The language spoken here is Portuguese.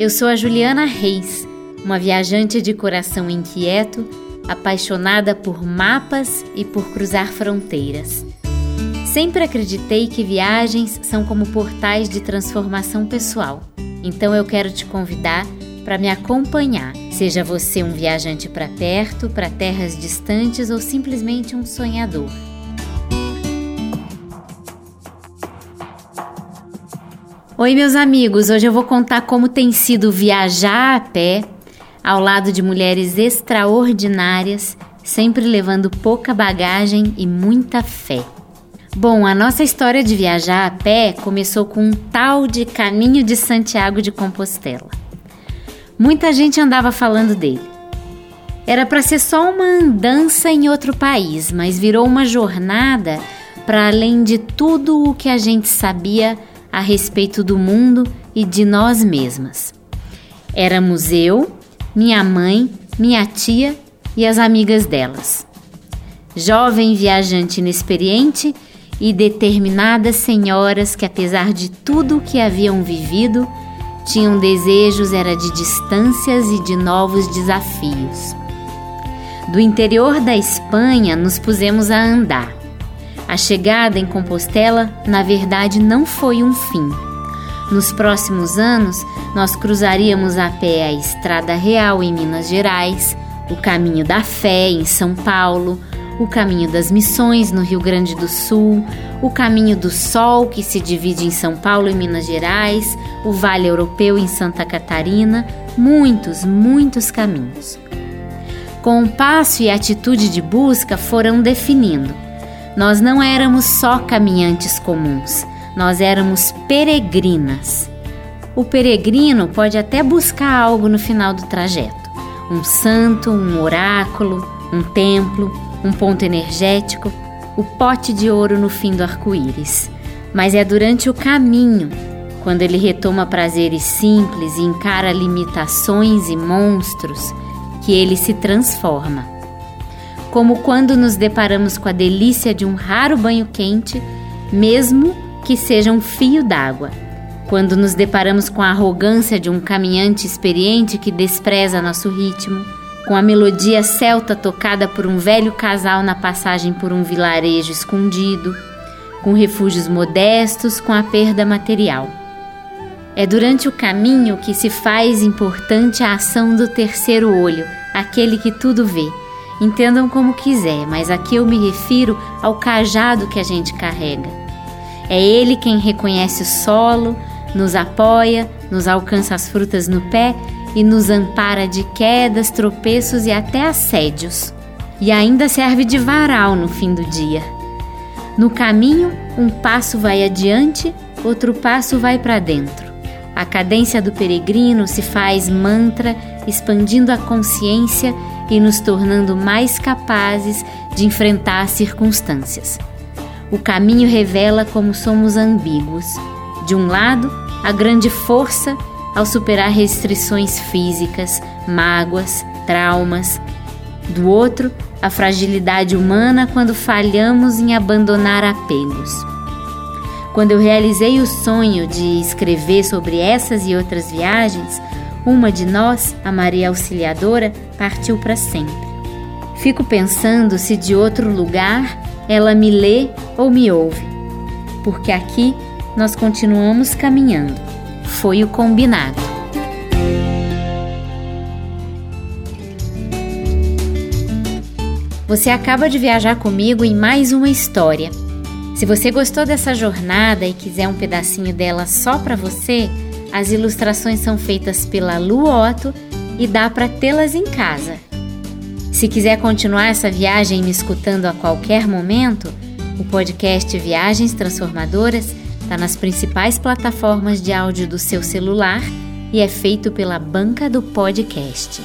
Eu sou a Juliana Reis, uma viajante de coração inquieto, apaixonada por mapas e por cruzar fronteiras. Sempre acreditei que viagens são como portais de transformação pessoal. Então eu quero te convidar para me acompanhar, seja você um viajante para perto, para terras distantes ou simplesmente um sonhador. Oi, meus amigos! Hoje eu vou contar como tem sido viajar a pé ao lado de mulheres extraordinárias, sempre levando pouca bagagem e muita fé. Bom, a nossa história de viajar a pé começou com um tal de Caminho de Santiago de Compostela. Muita gente andava falando dele. Era para ser só uma andança em outro país, mas virou uma jornada para além de tudo o que a gente sabia a respeito do mundo e de nós mesmas. Éramos eu, minha mãe, minha tia e as amigas delas. Jovem viajante inexperiente e determinadas senhoras que, apesar de tudo o que haviam vivido, tinham desejos era de distâncias e de novos desafios. Do interior da Espanha nos pusemos a andar. A chegada em Compostela, na verdade, não foi um fim. Nos próximos anos, nós cruzaríamos a pé a Estrada Real em Minas Gerais, o Caminho da Fé em São Paulo, o Caminho das Missões no Rio Grande do Sul, o Caminho do Sol, que se divide em São Paulo e Minas Gerais, o Vale Europeu em Santa Catarina, muitos, muitos caminhos. Com o passo e atitude de busca foram definindo nós não éramos só caminhantes comuns, nós éramos peregrinas. O peregrino pode até buscar algo no final do trajeto: um santo, um oráculo, um templo, um ponto energético, o pote de ouro no fim do arco-íris. Mas é durante o caminho, quando ele retoma prazeres simples e encara limitações e monstros, que ele se transforma como quando nos deparamos com a delícia de um raro banho quente, mesmo que seja um fio d'água. Quando nos deparamos com a arrogância de um caminhante experiente que despreza nosso ritmo, com a melodia celta tocada por um velho casal na passagem por um vilarejo escondido, com refúgios modestos, com a perda material. É durante o caminho que se faz importante a ação do terceiro olho, aquele que tudo vê Entendam como quiser, mas aqui eu me refiro ao cajado que a gente carrega. É ele quem reconhece o solo, nos apoia, nos alcança as frutas no pé e nos ampara de quedas, tropeços e até assédios. E ainda serve de varal no fim do dia. No caminho, um passo vai adiante, outro passo vai para dentro. A cadência do peregrino se faz mantra, expandindo a consciência e nos tornando mais capazes de enfrentar as circunstâncias. O caminho revela como somos ambíguos. De um lado, a grande força ao superar restrições físicas, mágoas, traumas. Do outro, a fragilidade humana quando falhamos em abandonar apegos. Quando eu realizei o sonho de escrever sobre essas e outras viagens, uma de nós, a Maria Auxiliadora, partiu para sempre. Fico pensando se de outro lugar ela me lê ou me ouve, porque aqui nós continuamos caminhando. Foi o combinado. Você acaba de viajar comigo em mais uma história. Se você gostou dessa jornada e quiser um pedacinho dela só para você, as ilustrações são feitas pela Lu Otto e dá para tê-las em casa. Se quiser continuar essa viagem me escutando a qualquer momento, o podcast Viagens Transformadoras está nas principais plataformas de áudio do seu celular e é feito pela Banca do Podcast.